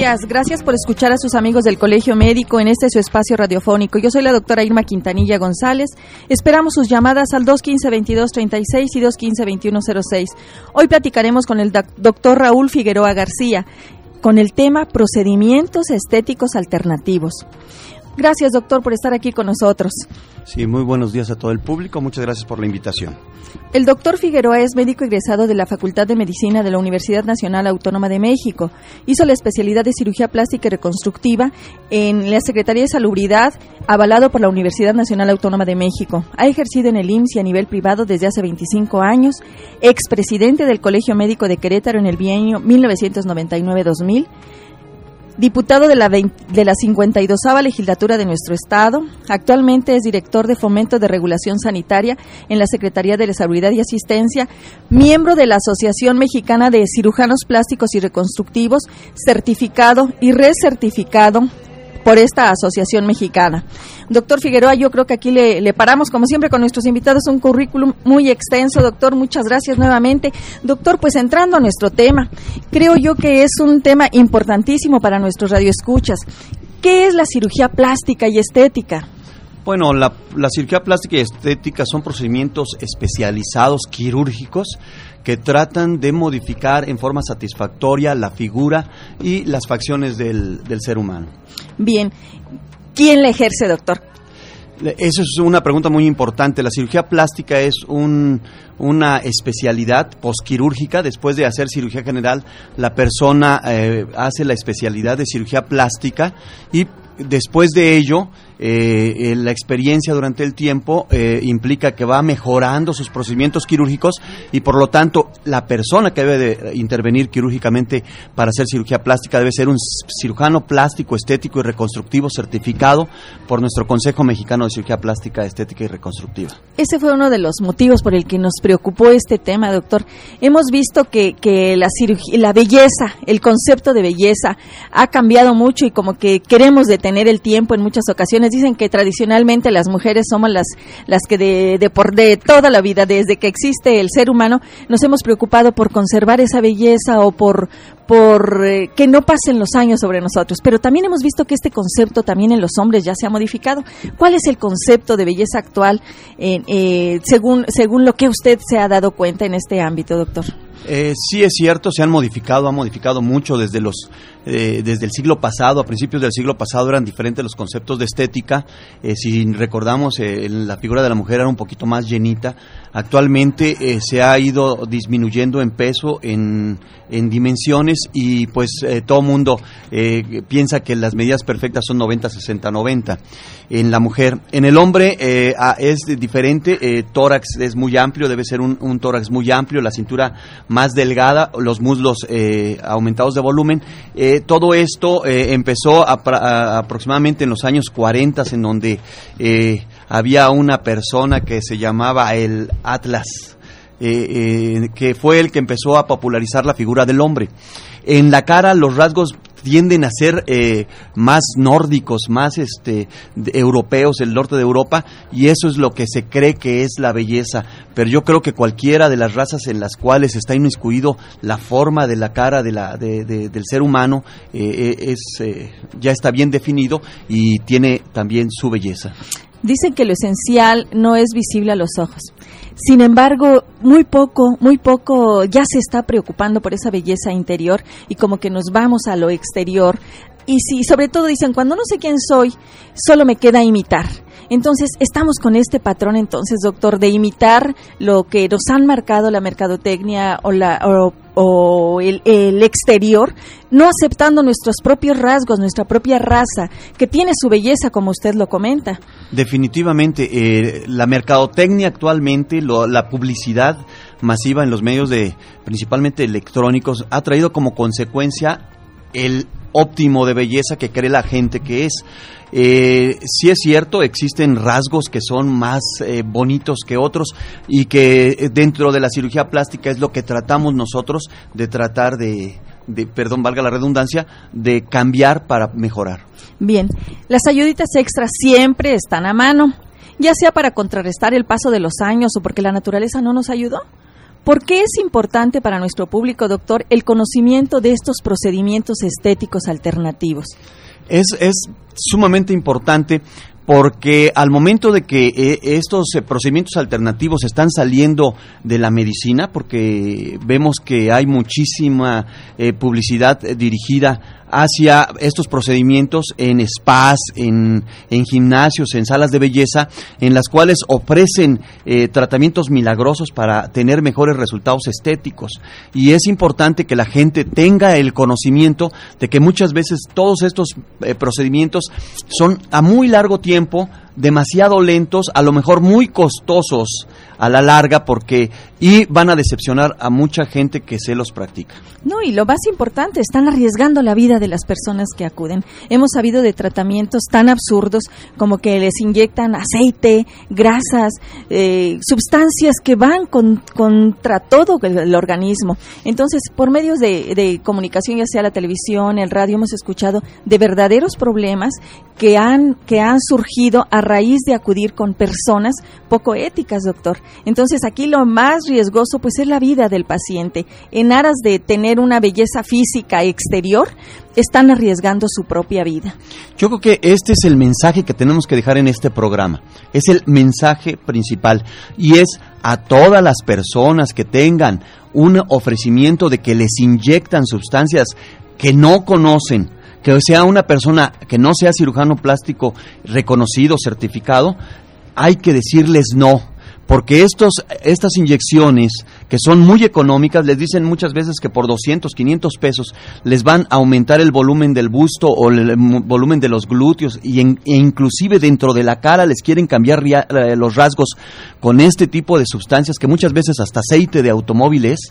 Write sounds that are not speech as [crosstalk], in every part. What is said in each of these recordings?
Gracias por escuchar a sus amigos del Colegio Médico en este su espacio radiofónico. Yo soy la doctora Irma Quintanilla González. Esperamos sus llamadas al 215-2236 y 215-2106. Hoy platicaremos con el doctor Raúl Figueroa García con el tema procedimientos estéticos alternativos. Gracias, doctor, por estar aquí con nosotros. Sí, muy buenos días a todo el público. Muchas gracias por la invitación. El doctor Figueroa es médico egresado de la Facultad de Medicina de la Universidad Nacional Autónoma de México. Hizo la especialidad de cirugía plástica y reconstructiva en la Secretaría de Salubridad, avalado por la Universidad Nacional Autónoma de México. Ha ejercido en el IMSS y a nivel privado desde hace 25 años, expresidente del Colegio Médico de Querétaro en el bienio 1999-2000 diputado de la, de la 52 legislatura de nuestro Estado. Actualmente es director de Fomento de Regulación Sanitaria en la Secretaría de Salud y Asistencia, miembro de la Asociación Mexicana de Cirujanos Plásticos y Reconstructivos, certificado y recertificado por esta asociación mexicana. Doctor Figueroa, yo creo que aquí le, paramos, como siempre, con nuestros invitados un currículum muy extenso. Doctor, muchas gracias nuevamente. Doctor, pues entrando a nuestro tema, creo yo que es un tema importantísimo para nuestros radioescuchas. ¿Qué es la cirugía plástica y estética? Bueno, la, la, cirugía plástica y estética son procedimientos especializados quirúrgicos que tratan de modificar en forma satisfactoria la figura y las facciones del, del ser humano. Bien, ¿quién le ejerce, doctor? Esa es una pregunta muy importante. La cirugía plástica es un, una especialidad posquirúrgica. Después de hacer cirugía general, la persona eh, hace la especialidad de cirugía plástica y después de ello eh, la experiencia durante el tiempo eh, implica que va mejorando sus procedimientos quirúrgicos y por lo tanto la persona que debe de intervenir quirúrgicamente para hacer cirugía plástica debe ser un cirujano plástico, estético y reconstructivo certificado por nuestro Consejo Mexicano de Cirugía Plástica, Estética y Reconstructiva. Ese fue uno de los motivos por el que nos preocupó este tema, doctor. Hemos visto que, que la, cirugía, la belleza, el concepto de belleza ha cambiado mucho y como que queremos detener el tiempo en muchas ocasiones dicen que tradicionalmente las mujeres somos las, las que de, de, por, de toda la vida, desde que existe el ser humano, nos hemos preocupado por conservar esa belleza o por, por eh, que no pasen los años sobre nosotros. Pero también hemos visto que este concepto también en los hombres ya se ha modificado. ¿Cuál es el concepto de belleza actual eh, según, según lo que usted se ha dado cuenta en este ámbito, doctor? Eh, sí es cierto, se han modificado, ha modificado mucho desde los eh, desde el siglo pasado, a principios del siglo pasado eran diferentes los conceptos de estética. Eh, si recordamos, la figura de la mujer era un poquito más llenita. Actualmente se ha ido disminuyendo en peso, en, en dimensiones y pues todo mundo piensa que las medidas perfectas son 90, 60, 90 en la mujer. En el hombre es diferente, tórax es muy amplio, debe ser un tórax muy amplio, la cintura más delgada, los muslos eh, aumentados de volumen. Eh, todo esto eh, empezó aproximadamente en los años 40, en donde había una persona que se llamaba el Atlas. que fue el que empezó a popularizar la figura del hombre. En la cara los rasgos tienden a ser eh, más nórdicos, más este, europeos, el norte de Europa, y eso es lo que se cree que es la belleza. Pero yo creo que cualquiera de las razas en las cuales está inmiscuido la forma de la cara de la, del ser humano eh, eh, es, ya está bien definido y tiene también su belleza. Dicen que lo esencial no es visible a los ojos. Sin embargo, muy poco, muy poco ya se está preocupando por esa belleza interior y como que nos vamos a lo exterior. Y si, sobre todo dicen, cuando no sé quién soy, solo me queda imitar. Entonces, estamos con este patrón, entonces, doctor, de imitar lo que nos han marcado la mercadotecnia o, la, el, exterior, no aceptando nuestros propios rasgos, nuestra propia raza, que tiene su belleza, como usted lo comenta. Definitivamente, eh, la mercadotecnia actualmente, la publicidad masiva en los medios de, principalmente electrónicos, ha traído como consecuencia el óptimo de belleza que cree la gente que es. Eh, sí es cierto, existen rasgos que son más eh, bonitos que otros y que eh, dentro de la cirugía plástica es lo que tratamos nosotros de tratar de, de, perdón, valga la redundancia, de cambiar para mejorar. Bien, las ayuditas extras siempre están a mano, ya sea para contrarrestar el paso de los años o porque la naturaleza no nos ayudó ¿Por qué es importante para nuestro público, doctor, el conocimiento de estos procedimientos estéticos alternativos? Es, es sumamente importante porque al momento de que eh, estos eh, procedimientos alternativos están saliendo de la medicina, porque vemos que hay muchísima eh, publicidad dirigida hacia estos procedimientos en spas, en, en, gimnasios, en salas de belleza, en las cuales ofrecen eh, tratamientos milagrosos para tener mejores resultados estéticos. Y es importante que la gente tenga el conocimiento de que muchas veces todos estos eh, procedimientos son a muy largo tiempo demasiado lentos, a lo mejor muy costosos a la larga porque y van a decepcionar a mucha gente que se los practica. No, y lo más importante, están arriesgando la vida de las personas que acuden. Hemos sabido de tratamientos tan absurdos como que les inyectan aceite, grasas, eh, sustancias que van contra todo el, organismo. Entonces, por medios de, de comunicación, ya sea la televisión, el radio, hemos escuchado de verdaderos problemas que han, que han surgido a raíz de acudir con personas poco éticas, doctor. Entonces aquí lo más riesgoso pues es la vida del paciente. En aras de tener una belleza física exterior, están arriesgando su propia vida. Yo creo que este es el mensaje que tenemos que dejar en este programa. Es el mensaje principal y es a todas las personas que tengan un ofrecimiento de que les inyectan sustancias que no conocen, que sea una persona que no sea cirujano plástico reconocido, certificado, hay que decirles no porque estos, estas inyecciones, que son muy económicas, les dicen muchas veces que por 200, 500 pesos les van a aumentar el volumen del busto o el volumen de los glúteos y e inclusive dentro de la cara les quieren cambiar los rasgos con este tipo de sustancias que muchas veces hasta aceite de automóviles.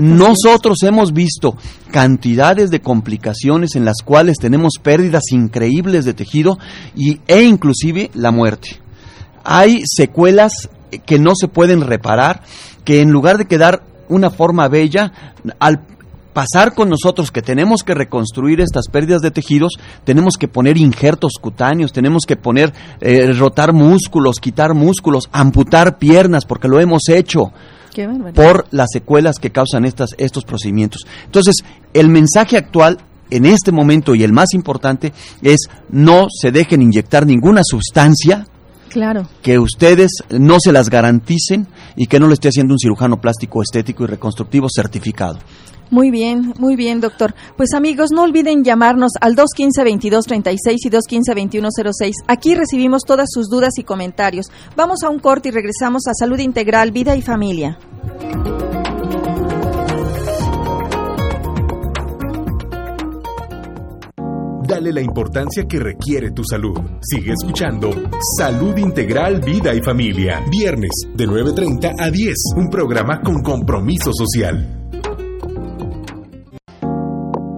Nosotros hemos visto cantidades de complicaciones en las cuales tenemos pérdidas increíbles de tejido y, e inclusive la muerte. Hay secuelas que no se pueden reparar, que en lugar de quedar una forma bella, al pasar con nosotros que tenemos que reconstruir estas pérdidas de tejidos, tenemos que poner injertos cutáneos, tenemos que poner, eh, rotar músculos, quitar músculos, amputar piernas, porque lo hemos hecho por las secuelas que causan estas, estos procedimientos. Entonces, el mensaje actual en este momento y el más importante es no se dejen inyectar ninguna sustancia Claro. Que ustedes no se las garanticen y que no lo esté haciendo un cirujano plástico estético y reconstructivo certificado. Muy bien, muy bien, doctor. Pues amigos, no olviden llamarnos al 215-2236 y 215-2106. Aquí recibimos todas sus dudas y comentarios. Vamos a un corte y regresamos a Salud Integral, Vida y Familia. Dale la importancia que requiere tu salud. Sigue escuchando Salud Integral, Vida y Familia. Viernes de 9.30 a 10. Un programa con compromiso social.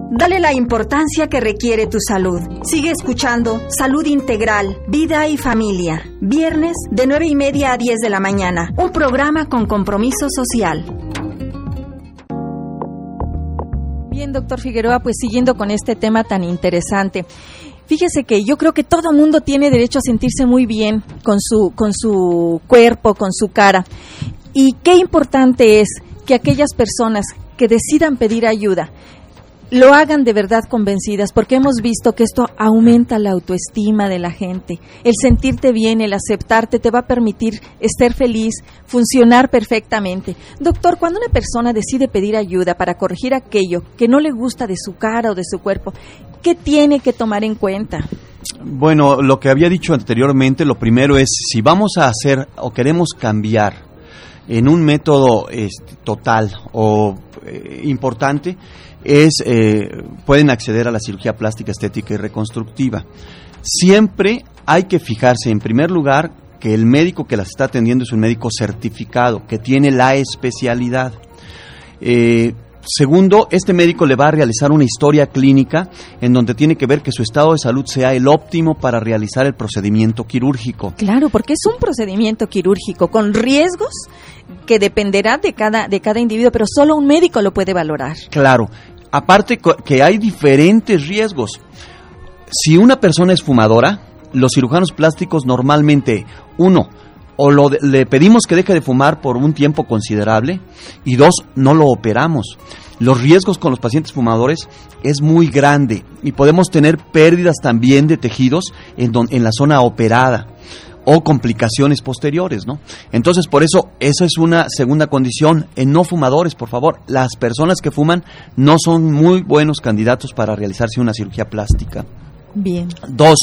Dale la importancia que requiere tu salud. Sigue escuchando Salud Integral, Vida y Familia. Viernes de 9 y media a 10 de la mañana. Un programa con compromiso social. Doctor Figueroa, pues siguiendo con este tema tan interesante. Fíjese que yo creo que todo mundo tiene derecho a sentirse muy bien con su, con su cuerpo, con su cara. Y qué importante es que aquellas personas que decidan pedir ayuda lo hagan de verdad convencidas, porque hemos visto que esto aumenta la autoestima de la gente. El sentirte bien, el aceptarte, te va a permitir estar feliz, funcionar perfectamente. Doctor, cuando una persona decide pedir ayuda para corregir aquello que no le gusta de su cara o de su cuerpo, ¿qué tiene que tomar en cuenta? Bueno, lo que había dicho anteriormente, lo primero es, si vamos a hacer o queremos cambiar en un método este, total o eh, importante, es, eh, pueden acceder a la cirugía plástica, estética y reconstructiva. Siempre hay que fijarse, en primer lugar, que el médico que las está atendiendo es un médico certificado, que tiene la especialidad. Eh, segundo, este médico le va a realizar una historia clínica en donde tiene que ver que su estado de salud sea el óptimo para realizar el procedimiento quirúrgico. Claro, porque es un procedimiento quirúrgico con riesgos que dependerá de cada, de cada individuo, pero solo un médico lo puede valorar. Claro, Aparte que hay diferentes riesgos. Si una persona es fumadora, los cirujanos plásticos normalmente, uno, o lo le pedimos que deje de fumar por un tiempo considerable y dos, no lo operamos. Los riesgos con los pacientes fumadores es muy grande y podemos tener pérdidas también de tejidos en, en la zona operada o complicaciones posteriores, ¿no? Entonces, por eso, esa es una segunda condición. En no fumadores, por favor, las personas que fuman no son muy buenos candidatos para realizarse una cirugía plástica. Bien. Dos,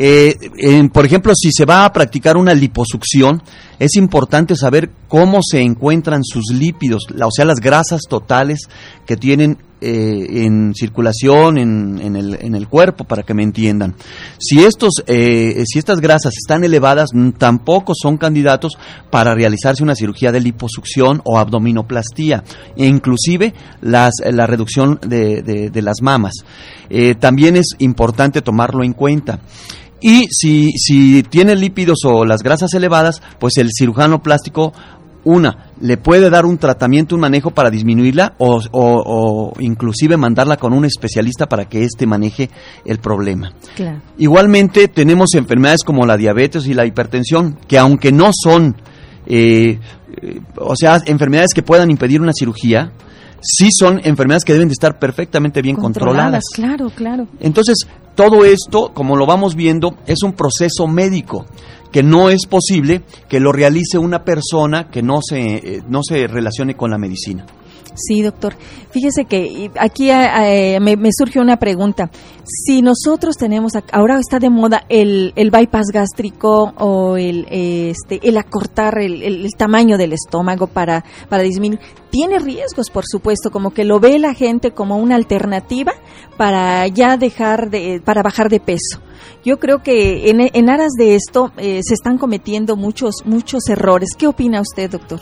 eh, por ejemplo, si se va a practicar una liposucción, es importante saber cómo se encuentran sus lípidos, o sea, las grasas totales que tienen eh, en circulación en, el, cuerpo, para que me entiendan. Si, estos, eh, si estas grasas están elevadas, tampoco son candidatos para realizarse una cirugía de liposucción o abdominoplastía, e inclusive las, la reducción de, de las mamas. también es importante tomarlo en cuenta. Y si, si tiene lípidos o las grasas elevadas, pues el cirujano plástico, una, le puede dar un tratamiento, un manejo para disminuirla o, o, inclusive mandarla con un especialista para que éste maneje el problema. Igualmente tenemos enfermedades como la diabetes y la hipertensión, que aunque no son, eh, o sea, enfermedades que puedan impedir una cirugía, sí son enfermedades que deben de estar perfectamente bien controladas. Claro, claro. Entonces, todo esto, como lo vamos viendo, es un proceso médico que no es posible que lo realice una persona que no se, eh, no se relacione con la medicina. Sí, doctor. Fíjese que aquí eh, eh, me, surge una pregunta. Si nosotros tenemos, ahora está de moda el, el bypass gástrico o el, este, el acortar el, tamaño del estómago para, para disminuir, tiene riesgos, por supuesto, como que lo ve la gente como una alternativa para ya dejar de, para bajar de peso. Yo creo que en, en aras de esto eh, se están cometiendo muchos, muchos errores. ¿Qué opina usted, doctor?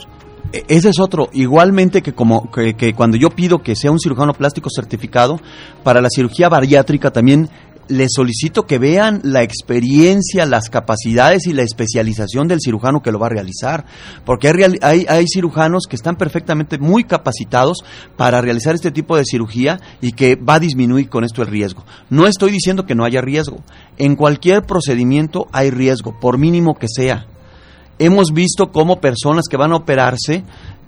E-, ese es otro. Igualmente que como que, cuando yo pido que sea un cirujano plástico certificado para la cirugía bariátrica también les solicito que vean la experiencia, las capacidades y la especialización del cirujano que lo va a realizar, porque hay, hay, hay, cirujanos que están perfectamente muy capacitados para realizar este tipo de cirugía y que va a disminuir con esto el riesgo. No estoy diciendo que no haya riesgo. En cualquier procedimiento hay riesgo, por mínimo que sea hemos visto cómo personas que van a operarse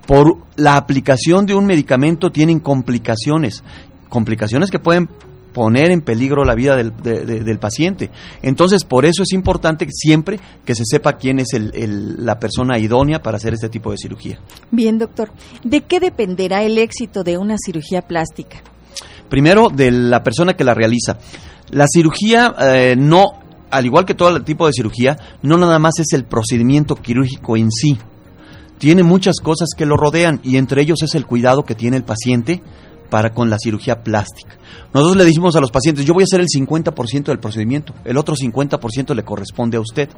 por la aplicación de un medicamento tienen complicaciones, complicaciones que pueden poner en peligro la vida del, del paciente. Entonces, por eso es importante siempre que se sepa quién es la persona idónea para hacer este tipo de cirugía. Bien, doctor. ¿De qué dependerá el éxito de una cirugía plástica? Primero, de la persona que la realiza. La cirugía eh, no al igual que todo el tipo de cirugía, no nada más es el procedimiento quirúrgico en sí. Tiene muchas cosas que lo rodean y entre ellos es el cuidado que tiene el paciente para con la cirugía plástica. Nosotros le decimos a los pacientes, yo voy a hacer el 50% del procedimiento, el otro 50% le corresponde a usted.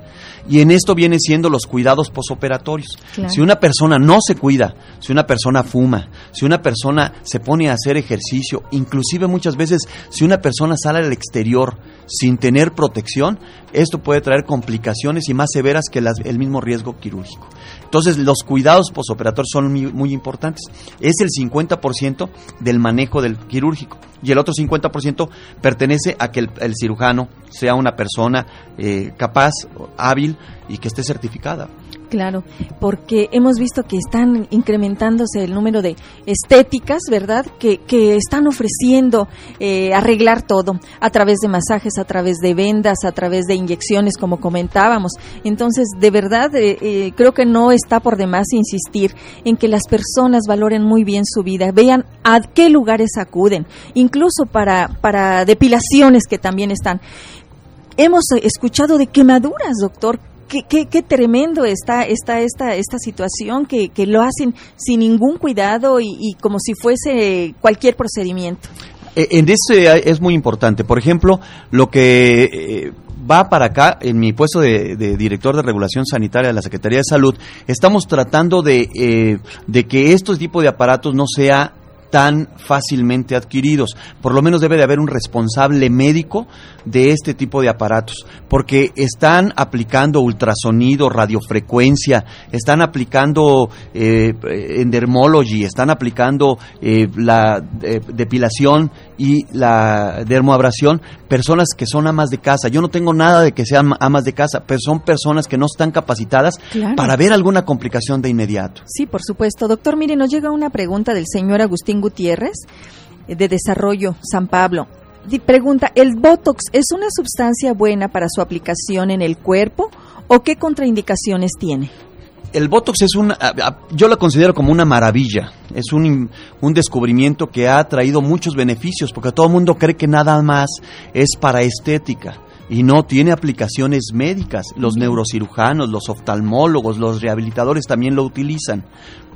Y en esto viene siendo los cuidados posoperatorios. Si una persona no se cuida, si una persona fuma, si una persona se pone a hacer ejercicio, inclusive muchas veces si una persona sale al exterior sin tener protección, esto puede traer complicaciones y más severas que el mismo riesgo quirúrgico. Entonces, los cuidados posoperatorios son muy, importantes. Es el 50% del manejo del quirúrgico y el otro 50% pertenece a que el, cirujano sea una persona eh, capaz, hábil y que esté certificada. Claro, porque hemos visto que están incrementándose el número de estéticas, ¿verdad? Que, que están ofreciendo eh, arreglar todo a través de masajes, a través de vendas, a través de inyecciones, como comentábamos. Entonces, de verdad, eh, eh, creo que no está por demás insistir en que las personas valoren muy bien su vida, vean a qué lugares acuden, incluso para, para depilaciones que también están. Hemos escuchado de quemaduras, doctor, qué, qué, tremendo está esta, esta, esta situación que, lo hacen sin ningún cuidado y, como si fuese cualquier procedimiento. Eh, en este es muy importante. Por ejemplo, lo que eh, va para acá, en mi puesto de, director de regulación sanitaria de la Secretaría de Salud, estamos tratando de, eh, de que estos tipos de aparatos no sea tan fácilmente adquiridos. Por lo menos debe de haber un responsable médico de este tipo de aparatos, porque están aplicando ultrasonido, radiofrecuencia, están aplicando eh, endermology, están aplicando eh, la eh, depilación y la dermoabrasión, personas que son amas de casa. Yo no tengo nada de que sean amas de casa, pero son personas que no están capacitadas para ver alguna complicación de inmediato. Sí, por supuesto. Doctor, mire, nos llega una pregunta del señor Agustín Gutiérrez eh, de Desarrollo San Pablo. Pregunta, ¿el Botox es una sustancia buena para su aplicación en el cuerpo o qué contraindicaciones tiene? El Botox es un, yo lo considero como una maravilla, es un, un, descubrimiento que ha traído muchos beneficios, porque todo el mundo cree que nada más es para estética y no tiene aplicaciones médicas. Los neurocirujanos, los oftalmólogos, los rehabilitadores también lo utilizan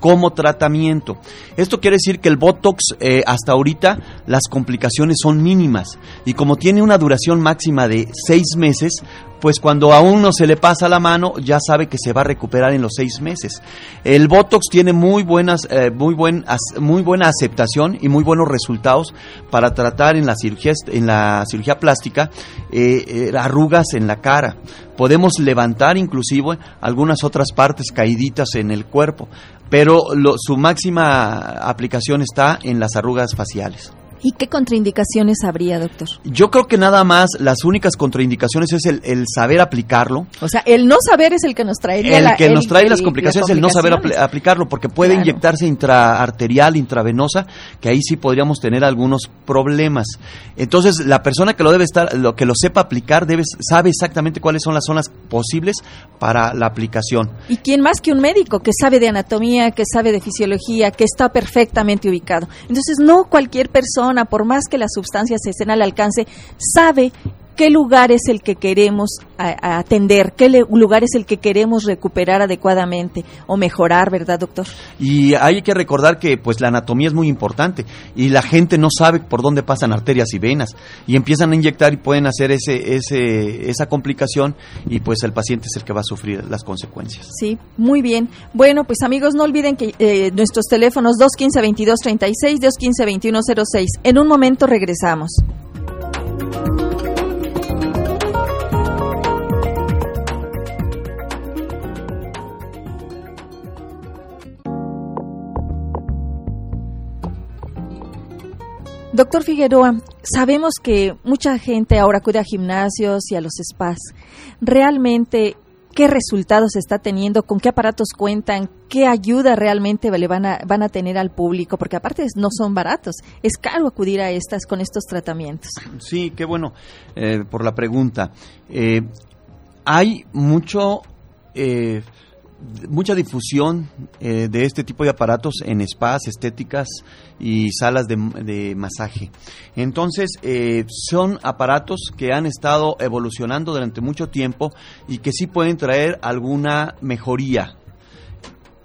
como tratamiento. Esto quiere decir que el Botox eh, hasta ahorita las complicaciones son mínimas y como tiene una duración máxima de seis meses, pues cuando a uno se le pasa la mano ya sabe que se va a recuperar en los seis meses. El Botox tiene muy buenas, eh, muy buen, muy buena aceptación y muy buenos resultados para tratar en la cirugía, en la cirugía plástica eh, arrugas en la cara. Podemos levantar inclusive algunas otras partes caíditas en el cuerpo pero su máxima aplicación está en las arrugas faciales. ¿Y qué contraindicaciones habría, doctor? Yo creo que nada más las únicas contraindicaciones es el, saber aplicarlo. O sea, el no saber es el que nos trae El que nos trae las complicaciones es el no saber aplicarlo, porque puede inyectarse intraarterial, intravenosa, que ahí sí podríamos tener algunos problemas. Entonces, la persona que lo debe estar, lo que lo sepa aplicar, debe sabe exactamente cuáles son las zonas posibles para la aplicación. ¿Y quién más que un médico que sabe de anatomía, que sabe de fisiología, que está perfectamente ubicado? Entonces, no cualquier persona por más que las sustancias estén al alcance, sabe qué lugar es el que queremos atender, qué lugar es el que queremos recuperar adecuadamente o mejorar, ¿verdad, doctor? Y hay que recordar que pues la anatomía es muy importante y la gente no sabe por dónde pasan arterias y venas y empiezan a inyectar y pueden hacer ese, ese, esa complicación y pues el paciente es el que va a sufrir las consecuencias. Sí, muy bien. Bueno, pues amigos, no olviden que eh, nuestros teléfonos 215-2236, 215-2106. En un momento regresamos. Doctor Figueroa, sabemos que mucha gente ahora acude a gimnasios y a los spas. ¿Realmente qué resultados está teniendo? ¿Con qué aparatos cuentan? ¿Qué ayuda realmente le van a, van a tener al público? Porque aparte no son baratos. Es caro acudir a estas con estos tratamientos. Sí, qué bueno eh, por la pregunta. Eh, hay mucho... Eh, mucha difusión eh, de este tipo de aparatos en spas, estéticas y salas de, masaje. Entonces, eh, son aparatos que han estado evolucionando durante mucho tiempo y que sí pueden traer alguna mejoría.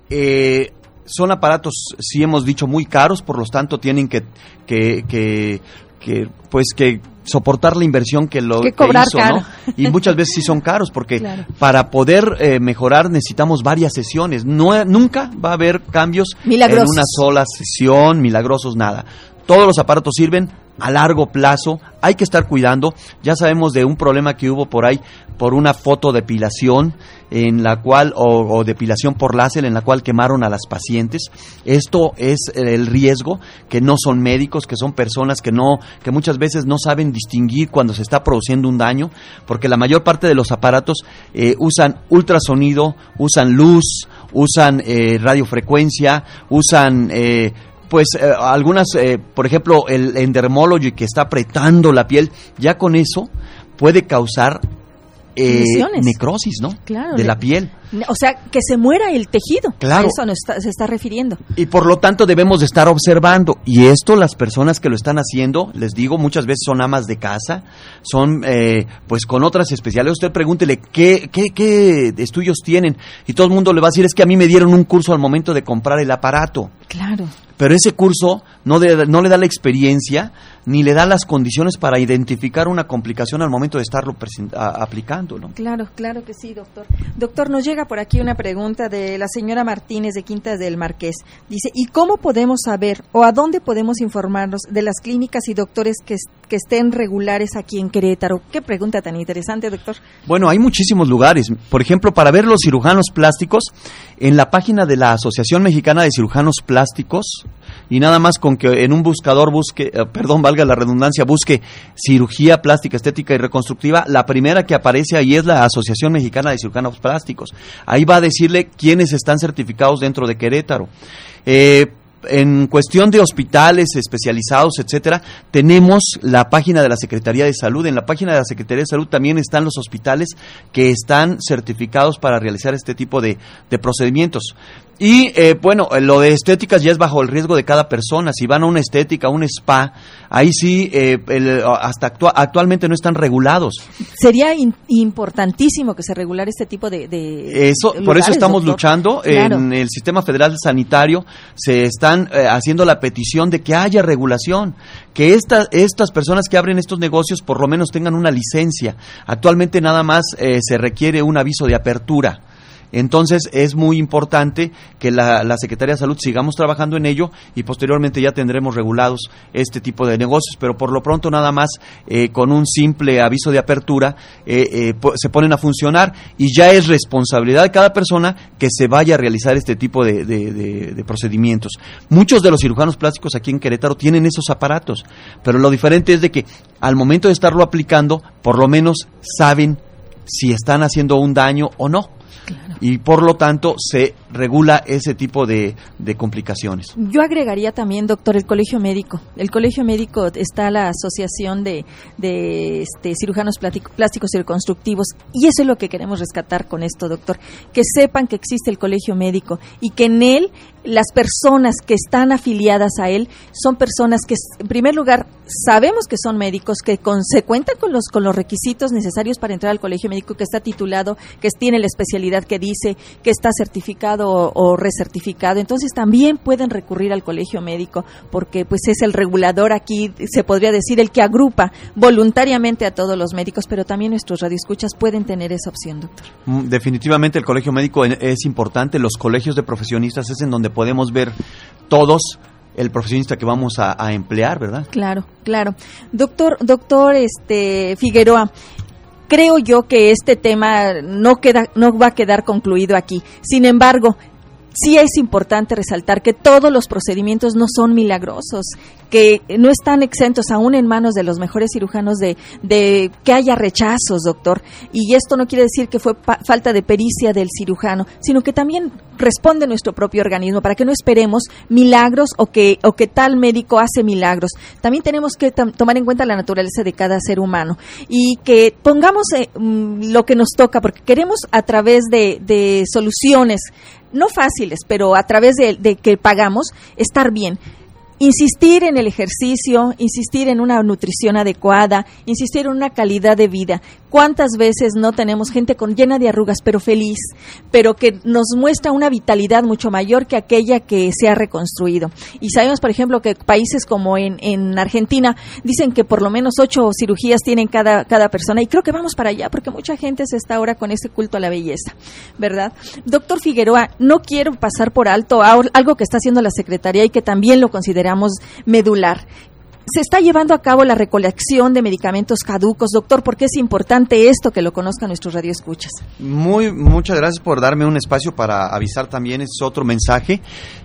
Eh, son aparatos, sí hemos dicho, muy caros, por lo tanto tienen que, que, que, que pues que soportar la inversión que lo que, hizo, ¿no? Y muchas veces sí son [laughs] caros porque para poder eh, mejorar necesitamos varias sesiones. No, nunca va a haber cambios en una sola sesión, milagrosos nada. Todos los aparatos sirven a largo plazo, hay que estar cuidando. Ya sabemos de un problema que hubo por ahí por una fotodepilación en la cual o, depilación por láser en la cual quemaron a las pacientes. Esto es el riesgo que no son médicos, que son personas que no que muchas veces no saben distinguir cuando se está produciendo un daño, porque la mayor parte de los aparatos eh, usan ultrasonido, usan luz, usan eh, radiofrecuencia, usan eh, pues eh, algunas, eh, por ejemplo, el endermology que está apretando la piel, ya con eso puede causar eh, necrosis, ¿no? Claro. De la piel. O sea, que se muera el tejido. Claro. A eso se está refiriendo. Y por lo tanto debemos de estar observando. Y esto las personas que lo están haciendo, les digo, muchas veces son amas de casa, son eh, pues con otras especialidades. Usted pregúntele ¿qué, qué, qué estudios tienen. Y todo el mundo le va a decir, es que a mí me dieron un curso al momento de comprar el aparato. Claro pero ese curso no, no le da la experiencia ni le da las condiciones para identificar una complicación al momento de estarlo aplicando. ¿no? Claro, claro que sí, doctor. Doctor, nos llega por aquí una pregunta de la señora Martínez de Quintas del Marqués. Dice, ¿y cómo podemos saber o a dónde podemos informarnos de las clínicas y doctores que, que estén regulares aquí en Querétaro? Qué pregunta tan interesante, doctor. Bueno, hay muchísimos lugares. Por ejemplo, para ver los cirujanos plásticos, en la página de la Asociación Mexicana de Cirujanos Plásticos, y nada más con que en un buscador busque, eh, perdón, valga la redundancia, busque cirugía plástica, estética y reconstructiva, la primera que aparece ahí es la Asociación Mexicana de Cirujanos Plásticos. Ahí va a decirle quiénes están certificados dentro de Querétaro. Eh, en cuestión de hospitales especializados, etcétera, tenemos la página de la Secretaría de Salud. En la página de la Secretaría de Salud también están los hospitales que están certificados para realizar este tipo de, de procedimientos. Y eh, bueno, lo de estéticas ya es bajo el riesgo de cada persona. Si van a una estética, a un spa, ahí sí, eh, hasta actualmente no están regulados. Sería importantísimo que se regulara este tipo de. eso, por eso estamos luchando. En el sistema federal sanitario se están eh, haciendo la petición de que haya regulación, que esta, estas personas que abren estos negocios por lo menos tengan una licencia. Actualmente nada más se requiere un aviso de apertura. Entonces es muy importante que la, Secretaría de Salud sigamos trabajando en ello y posteriormente ya tendremos regulados este tipo de negocios, pero por lo pronto nada más eh, con un simple aviso de apertura eh, eh, se ponen a funcionar y ya es responsabilidad de cada persona que se vaya a realizar este tipo de, de procedimientos. Muchos de los cirujanos plásticos aquí en Querétaro tienen esos aparatos, pero lo diferente es de que al momento de estarlo aplicando, por lo menos saben si están haciendo un daño o no. Y por lo tanto se regula ese tipo de, complicaciones. Yo agregaría también, doctor, el colegio médico. El colegio médico está la asociación de, de este, cirujanos plásticos y reconstructivos y eso es lo que queremos rescatar con esto, doctor. Que sepan que existe el colegio médico y que en él las personas que están afiliadas a él son personas que, en primer lugar, sabemos que son médicos, que se cuentan con los, con los requisitos necesarios para entrar al colegio médico, que está titulado, que tiene la especialidad que dice, que está certificado o, recertificado. Entonces también pueden recurrir al colegio médico porque pues es el regulador aquí, se podría decir, el que agrupa voluntariamente a todos los médicos, pero también nuestros radioescuchas pueden tener esa opción, doctor. Mm, definitivamente el colegio médico es importante, los colegios de profesionistas es en donde podemos ver todos el profesionista que vamos a, emplear, ¿verdad? Claro, claro. Doctor, doctor este Figueroa, creo yo que este tema no queda no va a quedar concluido aquí. Sin embargo, sí es importante resaltar que todos los procedimientos no son milagrosos, que no están exentos aún en manos de los mejores cirujanos de, de que haya rechazos, doctor. Y esto no quiere decir que fue falta de pericia del cirujano, sino que también responde nuestro propio organismo para que no esperemos milagros o que, o que tal médico hace milagros. También tenemos que tomar en cuenta la naturaleza de cada ser humano y que pongamos eh, mm, lo que nos toca, porque queremos a través de, de soluciones no fáciles, pero a través de, que pagamos, estar bien insistir en el ejercicio, insistir en una nutrición adecuada, insistir en una calidad de vida. ¿Cuántas veces no tenemos gente con llena de arrugas pero feliz, pero que nos muestra una vitalidad mucho mayor que aquella que se ha reconstruido? Y sabemos, por ejemplo, que países como en, en Argentina dicen que por lo menos ocho cirugías tienen cada, cada persona y creo que vamos para allá porque mucha gente se está ahora con ese culto a la belleza, ¿verdad? Doctor Figueroa, no quiero pasar por alto algo que está haciendo la Secretaría y que también lo considera medular. Se está llevando a cabo la recolección de medicamentos caducos. Doctor, ¿por qué es importante esto que lo conozcan nuestros radioescuchas? Muy, muchas gracias por darme un espacio para avisar también. Es otro mensaje.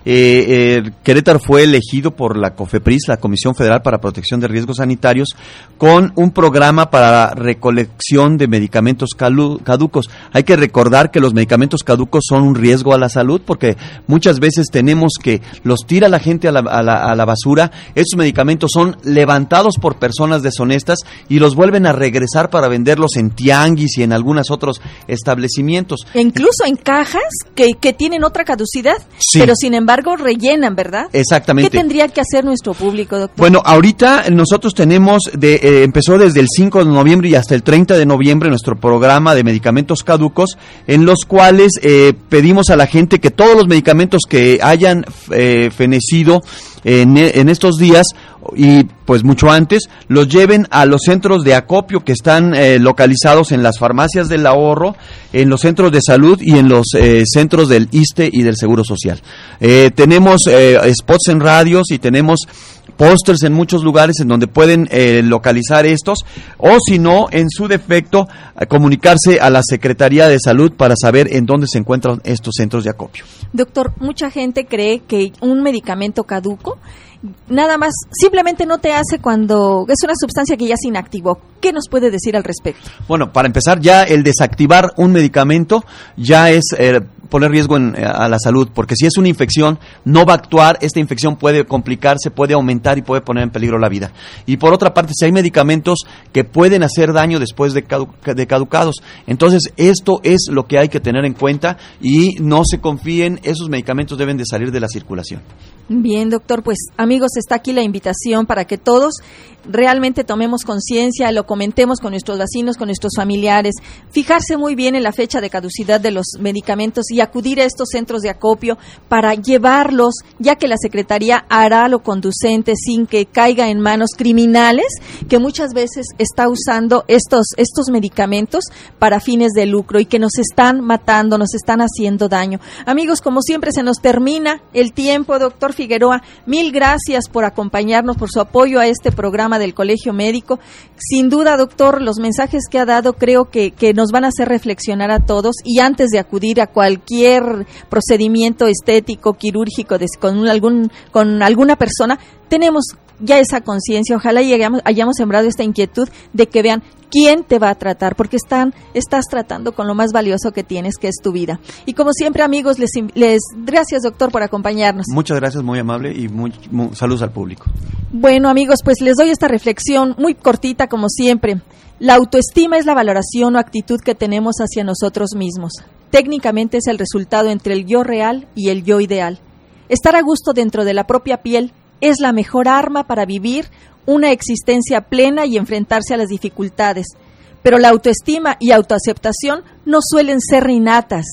Eh, eh, Querétaro fue elegido por la COFEPRIS, la Comisión Federal para Protección de Riesgos Sanitarios, con un programa para recolección de medicamentos caducos. Hay que recordar que los medicamentos caducos son un riesgo a la salud porque muchas veces tenemos que los tira la gente a la, a la basura. Estos medicamentos son levantados por personas deshonestas y los vuelven a regresar para venderlos en tianguis y en algunos otros establecimientos. E incluso en cajas que, tienen otra caducidad, pero sin embargo rellenan, ¿verdad? Exactamente. ¿Qué tendría que hacer nuestro público, doctor? Bueno, ahorita nosotros tenemos, de, eh, empezó desde el 5 de noviembre y hasta el 30 de noviembre nuestro programa de medicamentos caducos, en los cuales eh, pedimos a la gente que todos los medicamentos que hayan eh, fenecido en, en estos días y pues mucho antes, los lleven a los centros de acopio que están eh, localizados en las farmacias del ahorro, en los centros de salud y en los eh, centros del ISTE y del Seguro Social. Eh, tenemos spots en radios y tenemos pósters en muchos lugares en donde pueden eh, localizar estos, o si no, en su defecto, comunicarse a la Secretaría de Salud para saber en dónde se encuentran estos centros de acopio. Doctor, mucha gente cree que un medicamento caduco nada más, simplemente no te hace cuando es una sustancia que ya se inactivó. ¿Qué nos puede decir al respecto? Bueno, para empezar, ya el desactivar un medicamento ya es eh, poner riesgo en, eh, a la salud, porque si es una infección, no va a actuar, esta infección puede complicarse, puede aumentar y puede poner en peligro la vida. Y por otra parte, si hay medicamentos que pueden hacer daño después de, de caducados, entonces esto es lo que hay que tener en cuenta y no se confíen, esos medicamentos deben de salir de la circulación. Bien, doctor, pues amigos, está aquí la invitación para que todos realmente tomemos conciencia, lo comentemos con nuestros vecinos, con nuestros familiares, fijarse muy bien en la fecha de caducidad de los medicamentos y acudir a estos centros de acopio para llevarlos, ya que la Secretaría hará lo conducente sin que caiga en manos criminales que muchas veces está usando estos, estos medicamentos para fines de lucro y que nos están matando, nos están haciendo daño. Amigos, como siempre se nos termina el tiempo, doctor Figueroa, mil gracias por acompañarnos, por su apoyo a este programa del Colegio Médico. Sin duda, doctor, los mensajes que ha dado creo que, que nos van a hacer reflexionar a todos y antes de acudir a cualquier procedimiento estético, quirúrgico con, algún, con alguna persona, tenemos ya esa conciencia, ojalá hayamos, hayamos sembrado esta inquietud de que vean quién te va a tratar, porque están, estás tratando con lo más valioso que tienes, que es tu vida. Y como siempre, amigos, les, les gracias, doctor, por acompañarnos. Muchas gracias, muy amable y muy, saludos al público. Bueno, amigos, pues les doy esta reflexión muy cortita, como siempre. La autoestima es la valoración o actitud que tenemos hacia nosotros mismos. Técnicamente es el resultado entre el yo real y el yo ideal. Estar a gusto dentro de la propia piel es la mejor arma para vivir una existencia plena y enfrentarse a las dificultades. Pero la autoestima y autoaceptación no suelen ser innatas.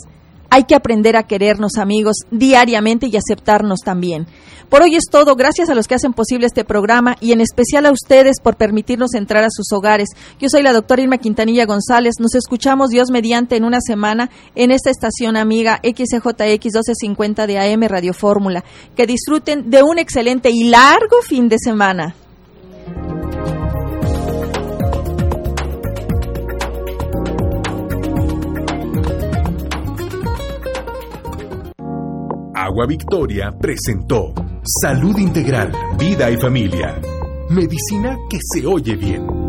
Hay que aprender a querernos amigos diariamente y aceptarnos también. Por hoy es todo. Gracias a los que hacen posible este programa y en especial a ustedes por permitirnos entrar a sus hogares. Yo soy la doctora Irma Quintanilla González. Nos escuchamos Dios mediante en una semana en esta estación amiga XJX 1250 de AM Radio Fórmula. Que disfruten de un excelente y largo fin de semana. Agua Victoria presentó Salud Integral, Vida y Familia. Medicina que se oye bien.